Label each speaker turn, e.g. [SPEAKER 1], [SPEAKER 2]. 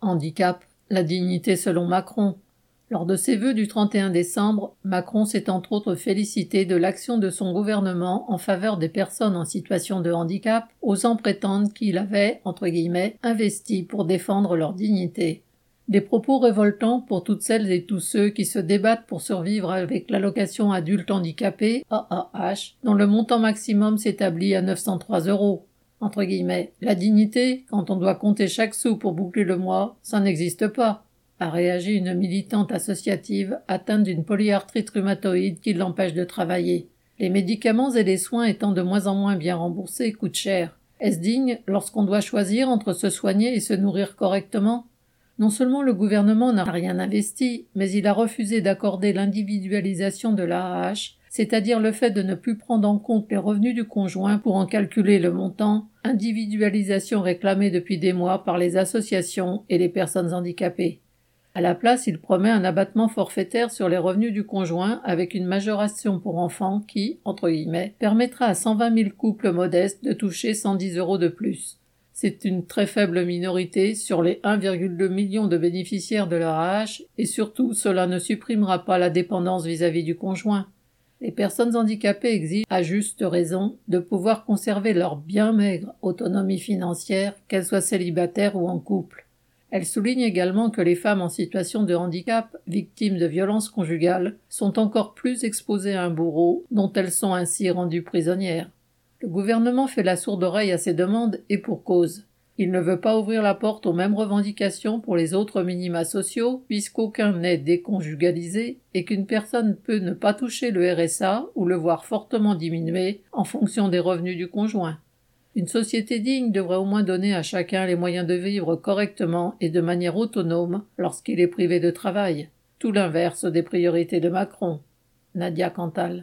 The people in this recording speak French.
[SPEAKER 1] Handicap, la dignité selon Macron. Lors de ses vœux du 31 décembre, Macron s'est entre autres félicité de l'action de son gouvernement en faveur des personnes en situation de handicap, osant prétendre qu'il avait, entre guillemets, investi pour défendre leur dignité. Des propos révoltants pour toutes celles et tous ceux qui se débattent pour survivre avec l'allocation adulte handicapé, AAH, dont le montant maximum s'établit à 903 euros. Entre guillemets, la dignité, quand on doit compter chaque sou pour boucler le mois, ça n'existe pas a réagi une militante associative atteinte d'une polyarthrite rhumatoïde qui l'empêche de travailler. Les médicaments et les soins étant de moins en moins bien remboursés coûtent cher. Est-ce digne lorsqu'on doit choisir entre se soigner et se nourrir correctement? Non seulement le gouvernement n'a rien investi, mais il a refusé d'accorder l'individualisation de l'AAH, c'est-à-dire le fait de ne plus prendre en compte les revenus du conjoint pour en calculer le montant, individualisation réclamée depuis des mois par les associations et les personnes handicapées. À la place, il promet un abattement forfaitaire sur les revenus du conjoint avec une majoration pour enfants qui, entre guillemets, permettra à 120 000 couples modestes de toucher 110 euros de plus. C'est une très faible minorité sur les 1,2 million de bénéficiaires de l'AAH et surtout cela ne supprimera pas la dépendance vis-à-vis du conjoint. Les personnes handicapées exigent, à juste raison, de pouvoir conserver leur bien maigre autonomie financière, qu'elles soient célibataires ou en couple. Elle souligne également que les femmes en situation de handicap, victimes de violences conjugales, sont encore plus exposées à un bourreau, dont elles sont ainsi rendues prisonnières. Le gouvernement fait la sourde oreille à ces demandes et pour cause. Il ne veut pas ouvrir la porte aux mêmes revendications pour les autres minima sociaux, puisqu'aucun n'est déconjugalisé et qu'une personne peut ne pas toucher le RSA ou le voir fortement diminué en fonction des revenus du conjoint. Une société digne devrait au moins donner à chacun les moyens de vivre correctement et de manière autonome lorsqu'il est privé de travail. Tout l'inverse des priorités de Macron. Nadia Cantal.